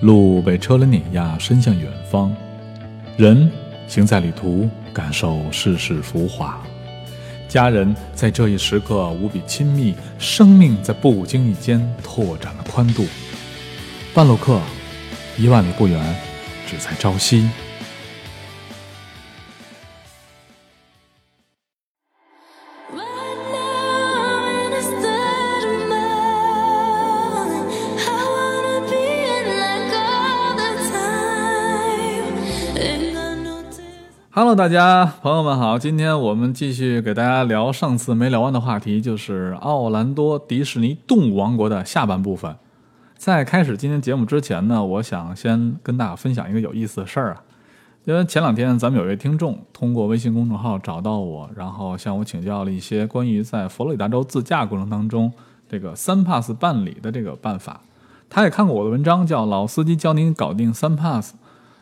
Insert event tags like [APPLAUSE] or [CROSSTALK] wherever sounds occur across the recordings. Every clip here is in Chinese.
路被车轮碾压，伸向远方；人行在旅途，感受世事浮华。家人在这一时刻无比亲密，生命在不经意间拓展了宽度。半路客，一万里不远，只在朝夕。Hello，大家朋友们好，今天我们继续给大家聊上次没聊完的话题，就是奥兰多迪士尼动物王国的下半部分。在开始今天节目之前呢，我想先跟大家分享一个有意思的事儿啊，因为前两天咱们有一位听众通过微信公众号找到我，然后向我请教了一些关于在佛罗里达州自驾过程当中这个三 pass 办理的这个办法。他也看过我的文章，叫《老司机教您搞定三 pass》。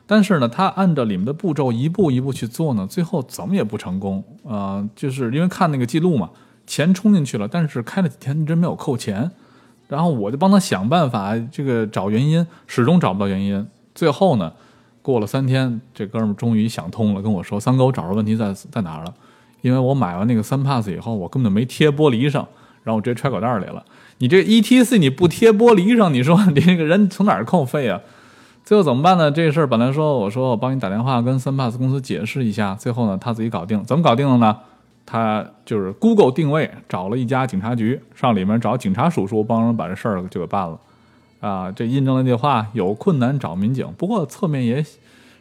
但是呢，他按照里面的步骤一步一步去做呢，最后怎么也不成功啊！就是因为看那个记录嘛，钱充进去了，但是开了几天一直没有扣钱，然后我就帮他想办法，这个找原因，始终找不到原因。最后呢，过了三天，这哥们儿终于想通了，跟我说：“三哥，我找着问题在在哪儿了？因为我买完那个三 pass 以后，我根本就没贴玻璃上，然后我直接揣口袋里了。你这 E T C 你不贴玻璃上，你说你这个人从哪儿扣费啊？”最后怎么办呢？这个事儿本来说我说我帮你打电话跟三 pass 公司解释一下，最后呢他自己搞定。怎么搞定的呢？他就是 Google 定位找了一家警察局，上里面找警察叔叔帮人把这事儿就给办了。啊，这印证了那句话：有困难找民警。不过侧面也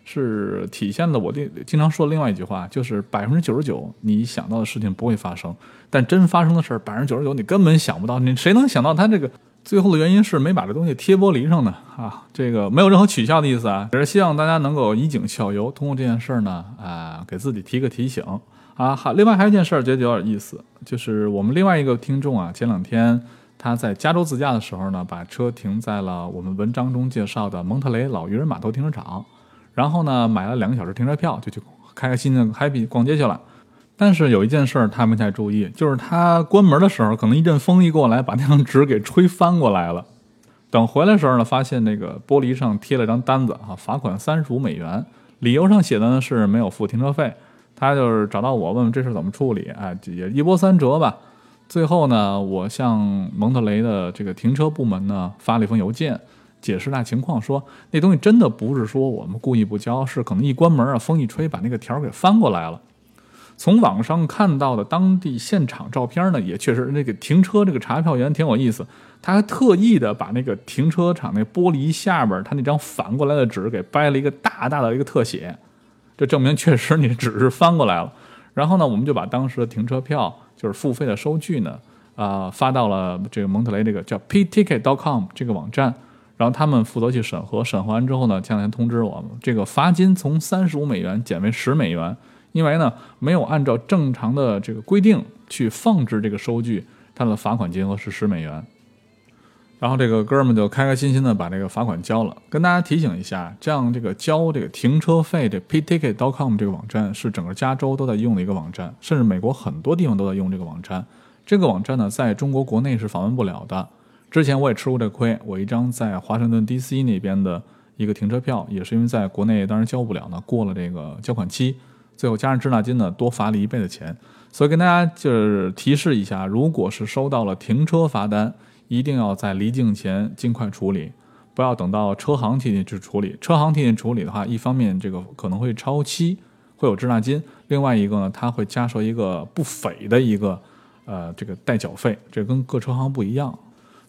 是体现了我的经常说的另外一句话，就是百分之九十九你想到的事情不会发生，但真发生的事儿百分之九十九你根本想不到。你谁能想到他这个？最后的原因是没把这东西贴玻璃上呢啊，这个没有任何取笑的意思啊，只是希望大家能够以儆效尤，通过这件事儿呢啊，给自己提个提醒啊。好，另外还有一件事儿觉得有点意思，就是我们另外一个听众啊，前两天他在加州自驾的时候呢，把车停在了我们文章中介绍的蒙特雷老渔人码头停车场，然后呢买了两个小时停车票，就去开开心心的 happy 逛街去了。但是有一件事儿他没太注意，就是他关门的时候，可能一阵风一过来，把那张纸给吹翻过来了。等回来时候呢，发现那个玻璃上贴了张单子啊，罚款三十五美元，理由上写的呢是没有付停车费。他就是找到我问问这事怎么处理，哎，也一波三折吧。最后呢，我向蒙特雷的这个停车部门呢发了一封邮件，解释那情况，说那东西真的不是说我们故意不交，是可能一关门啊，风一吹把那个条给翻过来了。从网上看到的当地现场照片呢，也确实那个停车这个查票员挺有意思，他还特意的把那个停车场那玻璃下边他那张反过来的纸给掰了一个大大的一个特写，这证明确实你纸是翻过来了。然后呢，我们就把当时的停车票就是付费的收据呢，啊发到了这个蒙特雷这个叫 pticket.com 这个网站，然后他们负责去审核，审核完之后呢，前两天通知我们，这个罚金从三十五美元减为十美元。因为呢，没有按照正常的这个规定去放置这个收据，他的罚款金额是十美元。然后这个哥们就开开心心的把这个罚款交了。跟大家提醒一下，这样这个交这个停车费，这 payticket.com 这个网站是整个加州都在用的一个网站，甚至美国很多地方都在用这个网站。这个网站呢，在中国国内是访问不了的。之前我也吃过这亏，我一张在华盛顿 DC 那边的一个停车票，也是因为在国内当时交不了呢，过了这个交款期。最后加上滞纳金呢，多罚了一倍的钱，所以跟大家就是提示一下，如果是收到了停车罚单，一定要在离境前尽快处理，不要等到车行替你去处理。车行替你处理的话，一方面这个可能会超期，会有滞纳金；另外一个呢，它会加收一个不菲的一个呃这个代缴费，这跟各车行不一样。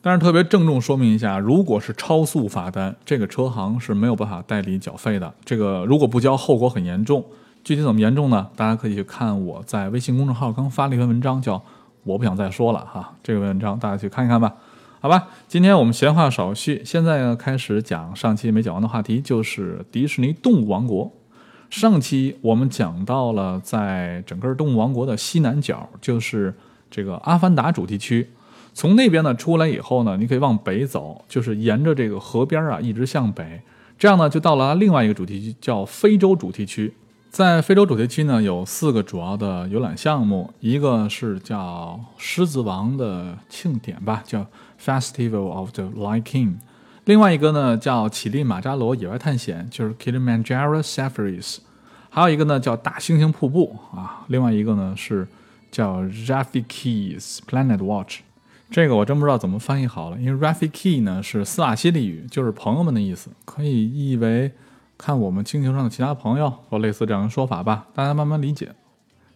但是特别郑重说明一下，如果是超速罚单，这个车行是没有办法代理缴费的。这个如果不交，后果很严重。具体怎么严重呢？大家可以去看我在微信公众号刚发了一篇文章，叫“我不想再说了”哈。这个文章大家去看一看吧。好吧，今天我们闲话少叙，现在呢开始讲上期没讲完的话题，就是迪士尼动物王国。上期我们讲到了，在整个动物王国的西南角，就是这个阿凡达主题区。从那边呢出来以后呢，你可以往北走，就是沿着这个河边啊一直向北，这样呢就到了另外一个主题区，叫非洲主题区。在非洲主题区呢，有四个主要的游览项目，一个是叫狮子王的庆典吧，叫 Festival of the Lion King；另外一个呢叫乞力马扎罗野外探险，就是 Kilimanjaro Safaris。还有一个呢叫大猩猩瀑布啊，另外一个呢是叫 Rafiki's Planet Watch。这个我真不知道怎么翻译好了，因为 Rafiki 呢是斯瓦希里语，就是朋友们的意思，可以译为看我们星球上的其他朋友，或类似这样的说法吧，大家慢慢理解。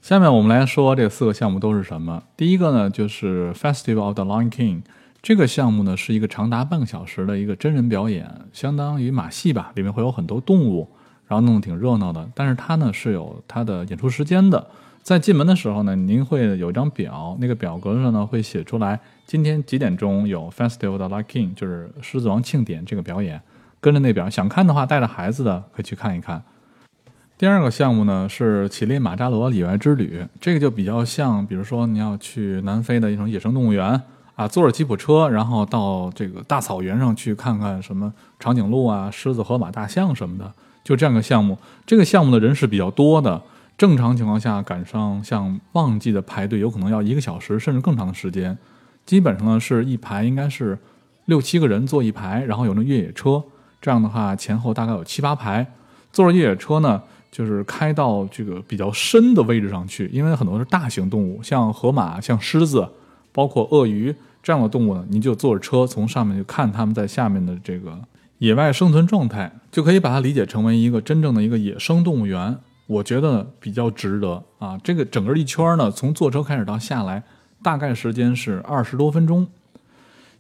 下面我们来说这四个项目都是什么。第一个呢就是 Festival of the Lion King，这个项目呢是一个长达半个小时的一个真人表演，相当于马戏吧，里面会有很多动物，然后弄得挺热闹的。但是它呢是有它的演出时间的。在进门的时候呢，您会有一张表，那个表格上呢会写出来今天几点钟有 Festival of the Lion King，就是狮子王庆典这个表演。跟着那表，想看的话带着孩子的可以去看一看。第二个项目呢是乞力马扎罗野外之旅，这个就比较像，比如说你要去南非的一种野生动物园啊，坐着吉普车，然后到这个大草原上去看看什么长颈鹿啊、狮子、河马、大象什么的，就这样个项目。这个项目的人是比较多的。正常情况下，赶上像旺季的排队，有可能要一个小时甚至更长的时间。基本上呢，是一排应该是六七个人坐一排，然后有那越野车，这样的话前后大概有七八排。坐着越野车呢，就是开到这个比较深的位置上去，因为很多是大型动物，像河马、像狮子，包括鳄鱼这样的动物呢，你就坐着车从上面去看它们在下面的这个野外生存状态，就可以把它理解成为一个真正的一个野生动物园。我觉得比较值得啊！这个整个一圈呢，从坐车开始到下来，大概时间是二十多分钟。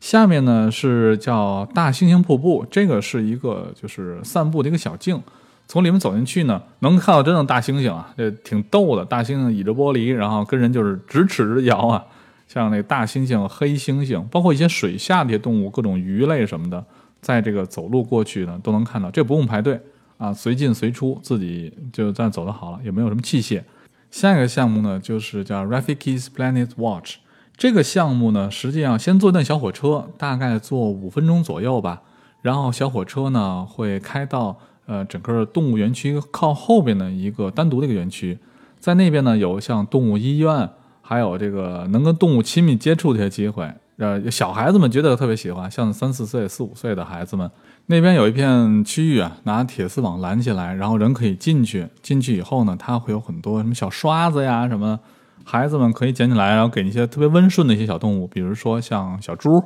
下面呢是叫大猩猩瀑布，这个是一个就是散步的一个小径，从里面走进去呢，能看到真正大猩猩啊，这挺逗的。大猩猩倚着玻璃，然后跟人就是咫尺之遥啊，像那大猩猩、黑猩猩，包括一些水下的一些动物，各种鱼类什么的，在这个走路过去呢，都能看到，这不用排队。啊，随进随出，自己就在走的好了，也没有什么器械。下一个项目呢，就是叫 Rafiki's Planet Watch。这个项目呢，实际上先坐那小火车，大概坐五分钟左右吧。然后小火车呢，会开到呃整个动物园区靠后边的一个单独的一个园区，在那边呢，有像动物医院，还有这个能跟动物亲密接触的一些机会。呃，小孩子们觉得特别喜欢，像三四岁、四五岁的孩子们。那边有一片区域啊，拿铁丝网拦起来，然后人可以进去。进去以后呢，它会有很多什么小刷子呀，什么孩子们可以捡起来，然后给一些特别温顺的一些小动物，比如说像小猪，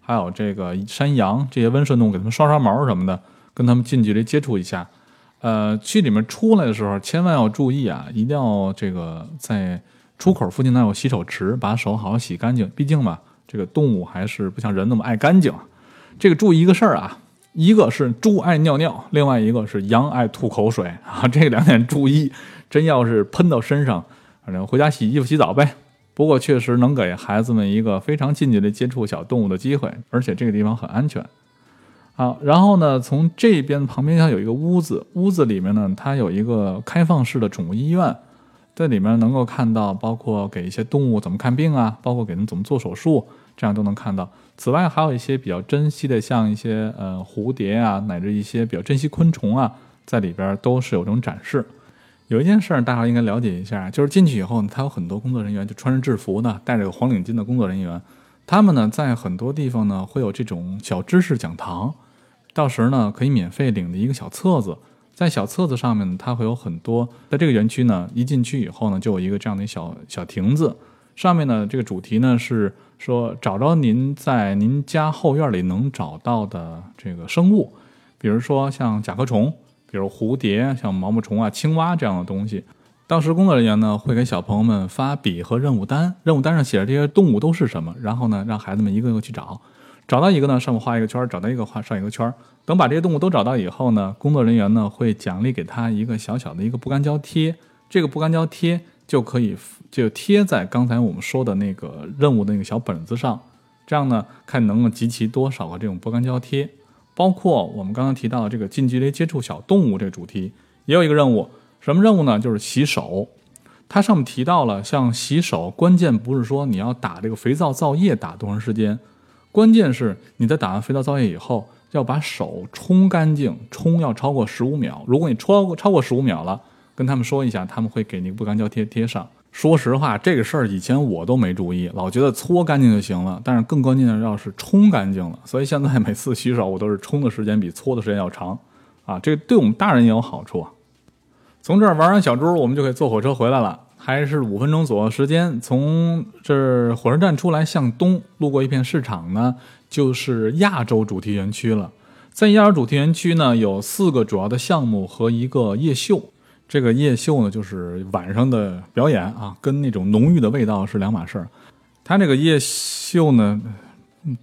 还有这个山羊这些温顺动物，给他们刷刷毛什么的，跟他们近距离接触一下。呃，去里面出来的时候，千万要注意啊，一定要这个在出口附近那有洗手池，把手好好洗干净。毕竟嘛，这个动物还是不像人那么爱干净。这个注意一个事儿啊。一个是猪爱尿尿，另外一个是羊爱吐口水啊，这两点注意，真要是喷到身上，反正回家洗衣服洗澡呗。不过确实能给孩子们一个非常近距离接触小动物的机会，而且这个地方很安全。好，然后呢，从这边旁边上有一个屋子，屋子里面呢，它有一个开放式的宠物医院，在里面能够看到，包括给一些动物怎么看病啊，包括给人怎么做手术。这样都能看到。此外，还有一些比较珍惜的，像一些呃蝴蝶啊，乃至一些比较珍稀昆虫啊，在里边都是有这种展示。有一件事儿，大家应该了解一下，就是进去以后呢，他有很多工作人员，就穿着制服的，戴着个黄领巾的工作人员，他们呢在很多地方呢会有这种小知识讲堂，到时呢可以免费领的一个小册子，在小册子上面，它会有很多，在这个园区呢，一进去以后呢，就有一个这样的小小亭子。上面呢，这个主题呢是说找着您在您家后院里能找到的这个生物，比如说像甲壳虫，比如蝴蝶，像毛毛虫啊、青蛙这样的东西。当时工作人员呢会给小朋友们发笔和任务单，任务单上写着这些动物都是什么，然后呢让孩子们一个个去找，找到一个呢上面画一个圈，找到一个画上一个圈。等把这些动物都找到以后呢，工作人员呢会奖励给他一个小小的一个不干胶贴，这个不干胶贴。就可以就贴在刚才我们说的那个任务的那个小本子上，这样呢，看能够集齐多少个这种不干胶贴。包括我们刚刚提到的这个近距离接触小动物这个主题，也有一个任务，什么任务呢？就是洗手。它上面提到了，像洗手，关键不是说你要打这个肥皂皂液打多长时间，关键是你在打完肥皂皂液以后，要把手冲干净，冲要超过十五秒。如果你超过超过十五秒了。跟他们说一下，他们会给你不干胶贴贴上。说实话，这个事儿以前我都没注意，老觉得搓干净就行了。但是更关键的要是冲干净了，所以现在每次洗手我都是冲的时间比搓的时间要长，啊，这对我们大人也有好处啊。从这儿玩完小猪，我们就可以坐火车回来了，还是五分钟左右时间。从这火车站出来，向东路过一片市场呢，就是亚洲主题园区了。在亚洲主题园区呢，有四个主要的项目和一个夜秀。这个夜秀呢，就是晚上的表演啊，跟那种浓郁的味道是两码事儿。它这个夜秀呢，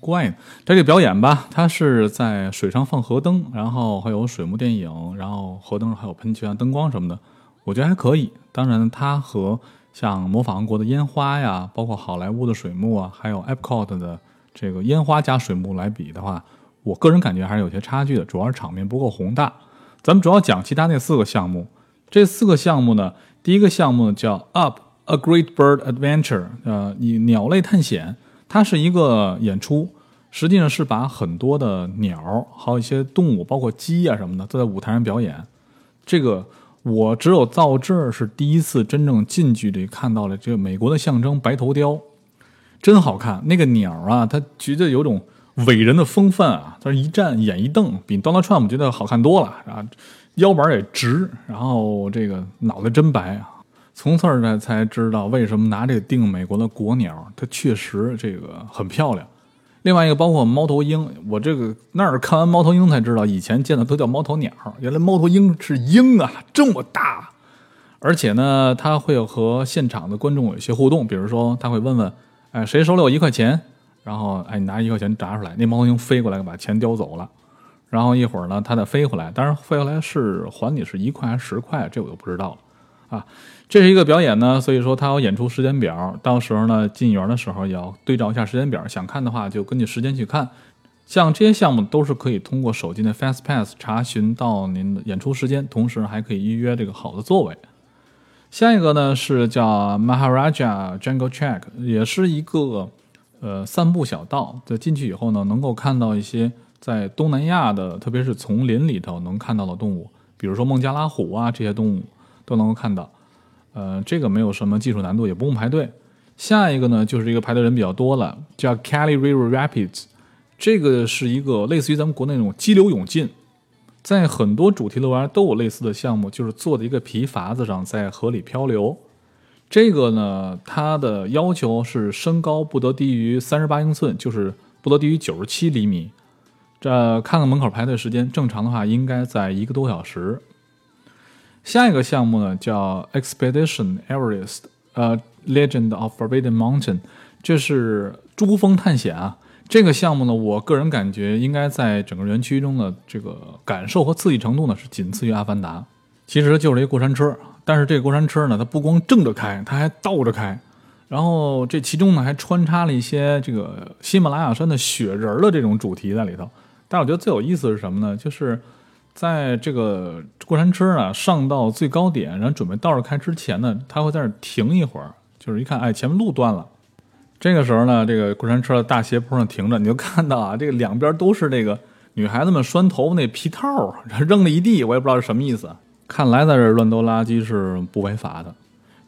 怪，它这个表演吧，它是在水上放河灯，然后还有水幕电影，然后河灯还有喷泉、灯光什么的，我觉得还可以。当然，它和像模仿王国的烟花呀，包括好莱坞的水幕啊，还有 Epcot 的这个烟花加水幕来比的话，我个人感觉还是有些差距的，主要是场面不够宏大。咱们主要讲其他那四个项目。这四个项目呢，第一个项目叫 Up a Great Bird Adventure，呃，以鸟类探险，它是一个演出，实际上是把很多的鸟，还有一些动物，包括鸡啊什么的，都在舞台上表演。这个我只有到这儿是第一次真正近距离看到了这个美国的象征白头雕，真好看。那个鸟啊，它觉得有种伟人的风范啊，它一站眼一瞪，比 Donald Trump 觉得好看多了啊。腰板也直，然后这个脑袋真白啊！从此儿呢才知道为什么拿这个定美国的国鸟，它确实这个很漂亮。另外一个包括猫头鹰，我这个那儿看完猫头鹰才知道，以前见的都叫猫头鸟，原来猫头鹰是鹰啊，这么大！而且呢，它会和现场的观众有一些互动，比如说他会问问，哎，谁手里有一块钱？然后哎，你拿一块钱砸出来，那猫头鹰飞过来把钱叼走了。然后一会儿呢，它再飞回来，当然飞回来是还你是一块还是十块，这我就不知道了啊。这是一个表演呢，所以说它有演出时间表，到时候呢进园的时候也要对照一下时间表，想看的话就根据时间去看。像这些项目都是可以通过手机的 Fast Pass 查询到您的演出时间，同时还可以预约这个好的座位。下一个呢是叫 Maharaja Jungle Track，也是一个呃散步小道，在进去以后呢能够看到一些。在东南亚的，特别是丛林里头能看到的动物，比如说孟加拉虎啊，这些动物都能够看到。呃，这个没有什么技术难度，也不用排队。下一个呢，就是一个排队人比较多了，叫 Kelly River Rapids，这个是一个类似于咱们国内那种激流勇进，在很多主题乐园都有类似的项目，就是坐在一个皮筏子上在河里漂流。这个呢，它的要求是身高不得低于三十八英寸，就是不得低于九十七厘米。这看看门口排队时间，正常的话应该在一个多小时。下一个项目呢叫 Expedition Everest，呃，Legend of Forbidden Mountain，这是珠峰探险啊。这个项目呢，我个人感觉应该在整个园区中的这个感受和刺激程度呢是仅次于阿凡达。其实就是一过山车，但是这个过山车呢，它不光正着开，它还倒着开。然后这其中呢还穿插了一些这个喜马拉雅山的雪人的这种主题在里头。但我觉得最有意思是什么呢？就是在这个过山车呢上到最高点，然后准备倒着开之前呢，它会在那停一会儿，就是一看，哎，前面路断了。这个时候呢，这个过山车的大斜坡上停着，你就看到啊，这个两边都是这个女孩子们拴头发那皮套，[LAUGHS] 扔了一地，我也不知道是什么意思。看来在这乱丢垃圾是不违法的。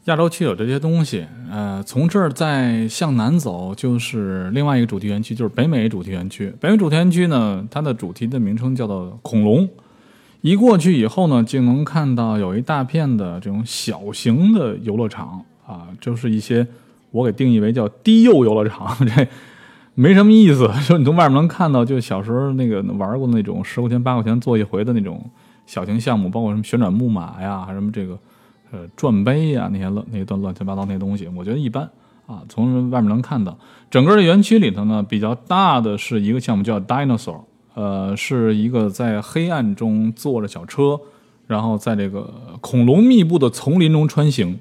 亚洲区有这些东西，呃，从这儿再向南走就是另外一个主题园区，就是北美主题园区。北美主题园区呢，它的主题的名称叫做恐龙。一过去以后呢，就能看到有一大片的这种小型的游乐场啊，就是一些我给定义为叫低幼游乐场，[LAUGHS] 这没什么意思。[LAUGHS] 说你从外面能看到，就小时候那个玩过那种十块钱八块钱坐一回的那种小型项目，包括什么旋转木马呀，什么这个。呃，转杯呀，那些乱那些乱七八糟那些东西，我觉得一般啊。从外面能看到，整个的园区里头呢，比较大的是一个项目叫 Dinosaur，呃，是一个在黑暗中坐着小车，然后在这个恐龙密布的丛林中穿行，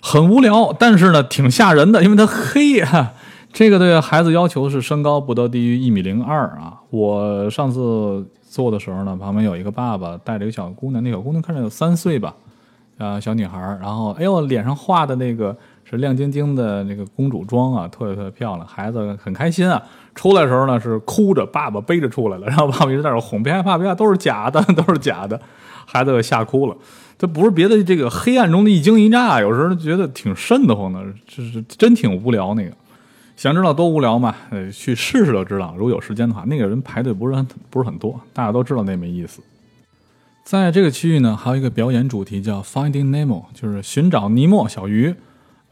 很无聊，但是呢，挺吓人的，因为它黑呀。这个对孩子要求是身高不得低于一米零二啊。我上次坐的时候呢，旁边有一个爸爸带着一个小姑娘，那小姑娘看着有三岁吧。啊，小女孩，然后哎呦，脸上画的那个是亮晶晶的那个公主妆啊，特别特别漂亮，孩子很开心啊。出来的时候呢是哭着，爸爸背着出来了，然后爸爸一直在那哄，别害怕，别怕，都是假的，都是假的，孩子吓哭了。这不是别的，这个黑暗中的一惊一乍，有时候觉得挺瘆得慌的，就是真挺无聊那个。想知道多无聊吗？呃，去试试就知道。如果有时间的话，那个人排队不是很不是很多，大家都知道那没意思。在这个区域呢，还有一个表演主题叫 Finding Nemo，就是寻找尼莫小鱼。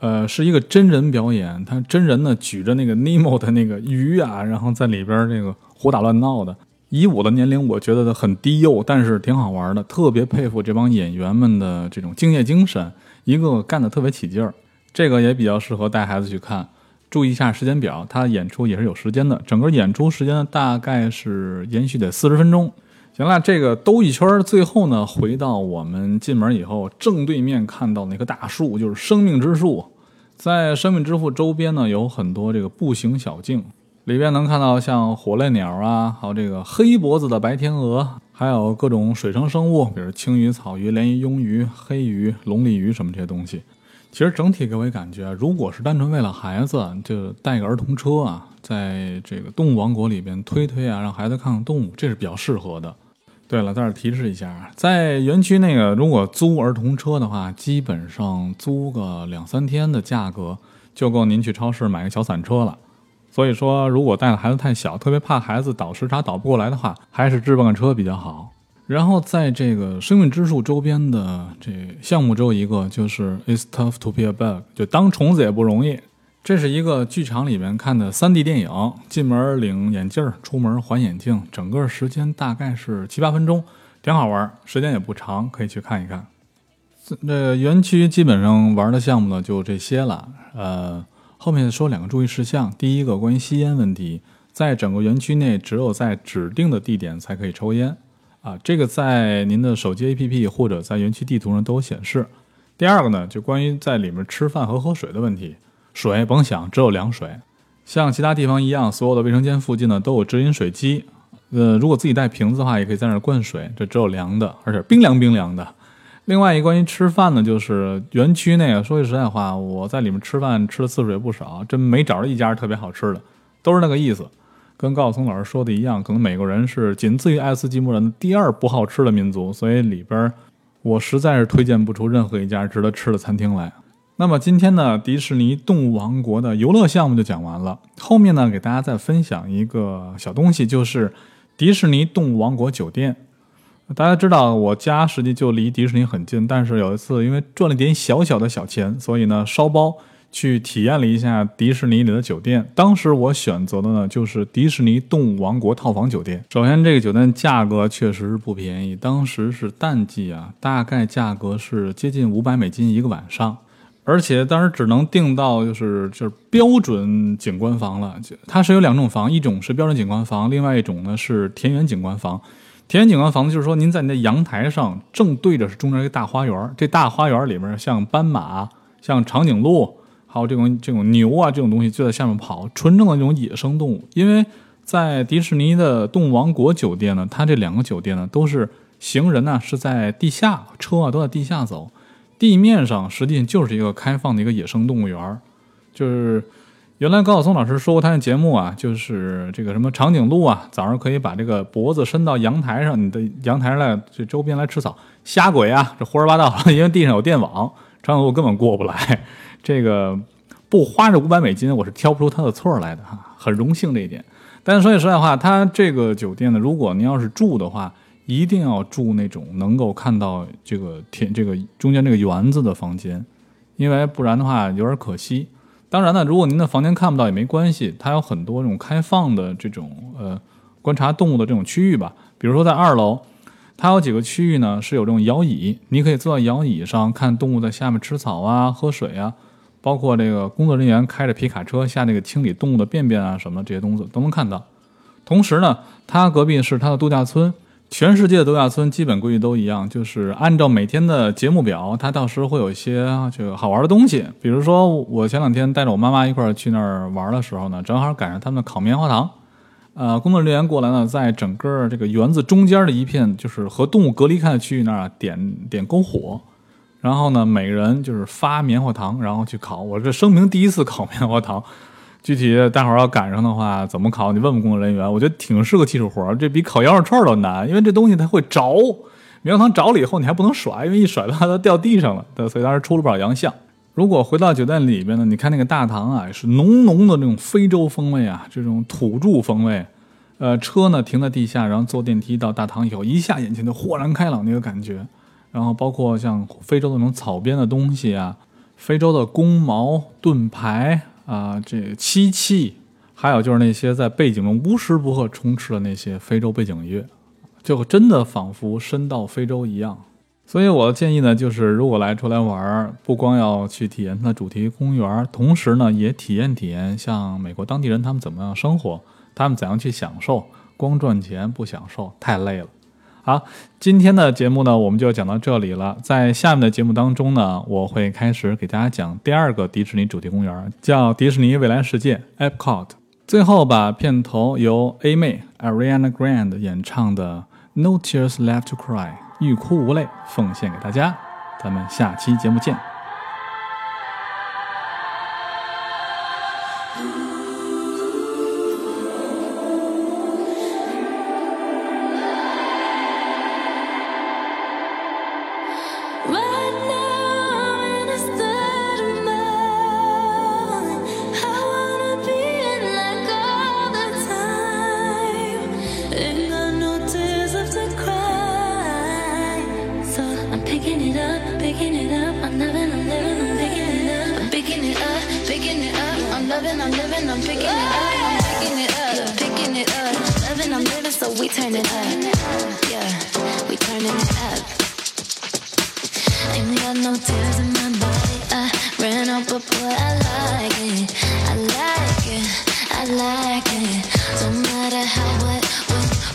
呃，是一个真人表演，他真人呢举着那个 Nemo 的那个鱼啊，然后在里边这个胡打乱闹的。以我的年龄，我觉得很低幼，但是挺好玩的。特别佩服这帮演员们的这种敬业精神，一个个干的特别起劲儿。这个也比较适合带孩子去看。注意一下时间表，他演出也是有时间的，整个演出时间大概是延续得四十分钟。行了，这个兜一圈，最后呢回到我们进门以后正对面看到那棵大树，就是生命之树。在生命之树周边呢有很多这个步行小径，里边能看到像火烈鸟啊，还有这个黑脖子的白天鹅，还有各种水生生物，比如青鱼、草鱼、鲢鱼、鳙鱼、黑鱼、龙利鱼什么这些东西。其实整体给我感觉，如果是单纯为了孩子，就带个儿童车啊，在这个动物王国里边推推啊，让孩子看看动物，这是比较适合的。对了，在这提示一下，在园区那个如果租儿童车的话，基本上租个两三天的价格就够您去超市买个小伞车了。所以说，如果带的孩子太小，特别怕孩子倒时差倒不过来的话，还是置办个车比较好。然后在这个生命之树周边的这项目只有一个，就是 It's tough to be a bug，就当虫子也不容易。这是一个剧场里面看的 3D 电影，进门领眼镜，出门还眼镜，整个时间大概是七八分钟，挺好玩，时间也不长，可以去看一看。这园区基本上玩的项目呢就这些了。呃，后面说两个注意事项，第一个关于吸烟问题，在整个园区内只有在指定的地点才可以抽烟。啊，这个在您的手机 APP 或者在园区地图上都有显示。第二个呢，就关于在里面吃饭和喝水的问题，水甭想，只有凉水。像其他地方一样，所有的卫生间附近呢都有直饮水机。呃，如果自己带瓶子的话，也可以在那儿灌水，这只有凉的，而且冰凉冰凉的。另外一关于吃饭呢，就是园区内啊，说句实在话，我在里面吃饭吃的次数也不少，真没找着一家特别好吃的，都是那个意思。跟高晓松老师说的一样，可能美国人是仅次于爱斯基摩人的第二不好吃的民族，所以里边我实在是推荐不出任何一家值得吃的餐厅来。那么今天呢，迪士尼动物王国的游乐项目就讲完了。后面呢，给大家再分享一个小东西，就是迪士尼动物王国酒店。大家知道我家实际就离迪士尼很近，但是有一次因为赚了点小小的小钱，所以呢烧包。去体验了一下迪士尼里的酒店，当时我选择的呢就是迪士尼动物王国套房酒店。首先，这个酒店价格确实是不便宜，当时是淡季啊，大概价格是接近五百美金一个晚上，而且当时只能订到就是就是标准景观房了。它是有两种房，一种是标准景观房，另外一种呢是田园景观房。田园景观房就是说您在您的阳台上正对着是中间一个大花园，这大花园里面像斑马，像长颈鹿。还有这种这种牛啊，这种东西就在下面跑，纯正的那种野生动物。因为在迪士尼的动物王国酒店呢，它这两个酒店呢都是行人呢是在地下，车啊都在地下走，地面上实际上就是一个开放的一个野生动物园。就是原来高晓松老师说过他的节目啊，就是这个什么长颈鹿啊，早上可以把这个脖子伸到阳台上，你的阳台上来这周边来吃草，瞎鬼啊，这胡说八道，因为地上有电网，长颈鹿根本过不来。这个 [LAUGHS] 不花这五百美金，我是挑不出他的错来的哈，很荣幸这一点。但是说句实在话，他这个酒店呢，如果您要是住的话，一定要住那种能够看到这个天这个中间这个园子的房间，因为不然的话有点可惜。当然呢，如果您的房间看不到也没关系，它有很多这种开放的这种呃观察动物的这种区域吧，比如说在二楼。它有几个区域呢？是有这种摇椅，你可以坐在摇椅上看动物在下面吃草啊、喝水啊，包括这个工作人员开着皮卡车下那个清理动物的便便啊什么这些东西都能看到。同时呢，它隔壁是它的度假村，全世界的度假村基本规矩都一样，就是按照每天的节目表，它到时会有一些这个好玩的东西。比如说，我前两天带着我妈妈一块儿去那儿玩的时候呢，正好赶上他们烤棉花糖。呃，工作人员过来呢，在整个这个园子中间的一片，就是和动物隔离开的区域那儿点点篝火，然后呢，每个人就是发棉花糖，然后去烤。我这生平第一次烤棉花糖，具体待会儿要赶上的话，怎么烤？你问问工作人员。我觉得挺是个技术活儿，这比烤羊肉串都难，因为这东西它会着，棉花糖着了以后，你还不能甩，因为一甩的话它掉地上了，对，所以当时出了不少洋相。如果回到酒店里边呢，你看那个大堂啊，是浓浓的那种非洲风味啊，这种土著风味。呃，车呢停在地下，然后坐电梯到大堂以后，一下眼前就豁然开朗那个感觉。然后包括像非洲的那种草编的东西啊，非洲的弓毛盾牌啊，这漆器，还有就是那些在背景中无时不刻充斥的那些非洲背景音乐，就真的仿佛身到非洲一样。所以我的建议呢，就是如果来出来玩，不光要去体验它的主题公园，同时呢，也体验体验像美国当地人他们怎么样生活，他们怎样去享受。光赚钱不享受太累了。好，今天的节目呢，我们就讲到这里了。在下面的节目当中呢，我会开始给大家讲第二个迪士尼主题公园，叫迪士尼未来世界 （Epcot）。最后把片头由 A 妹 Ariana Grande 演唱的《No Tears Left to Cry》。欲哭无泪，奉献给大家。咱们下期节目见。But boy, I like it, I like it, I like it. Don't matter how, what,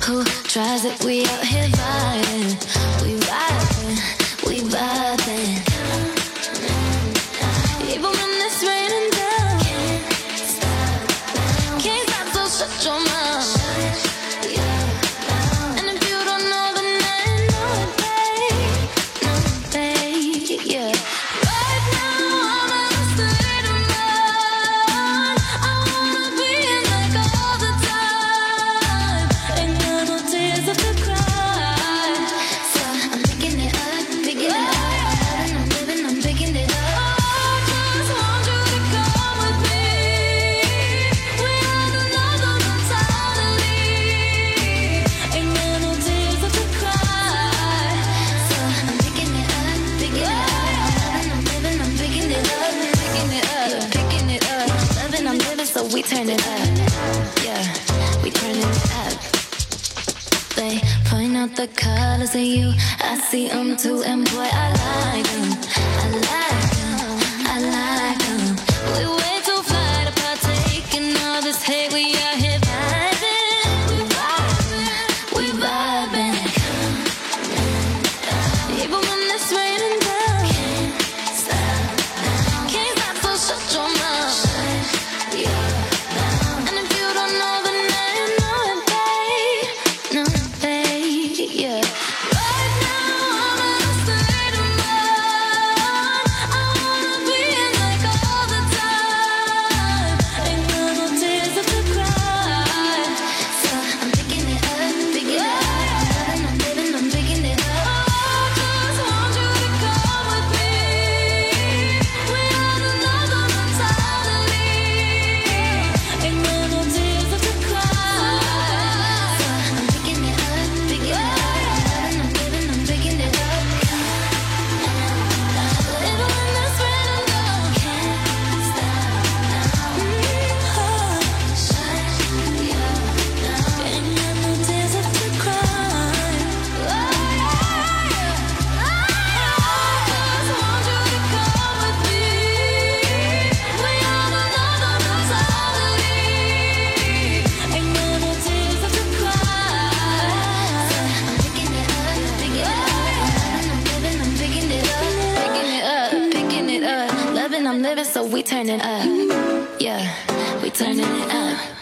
who tries it, we out here turn it up. Yeah, we up. They point out the colors of you. I see them too, and boy, I like them. I like it up. Yeah, we turning it up.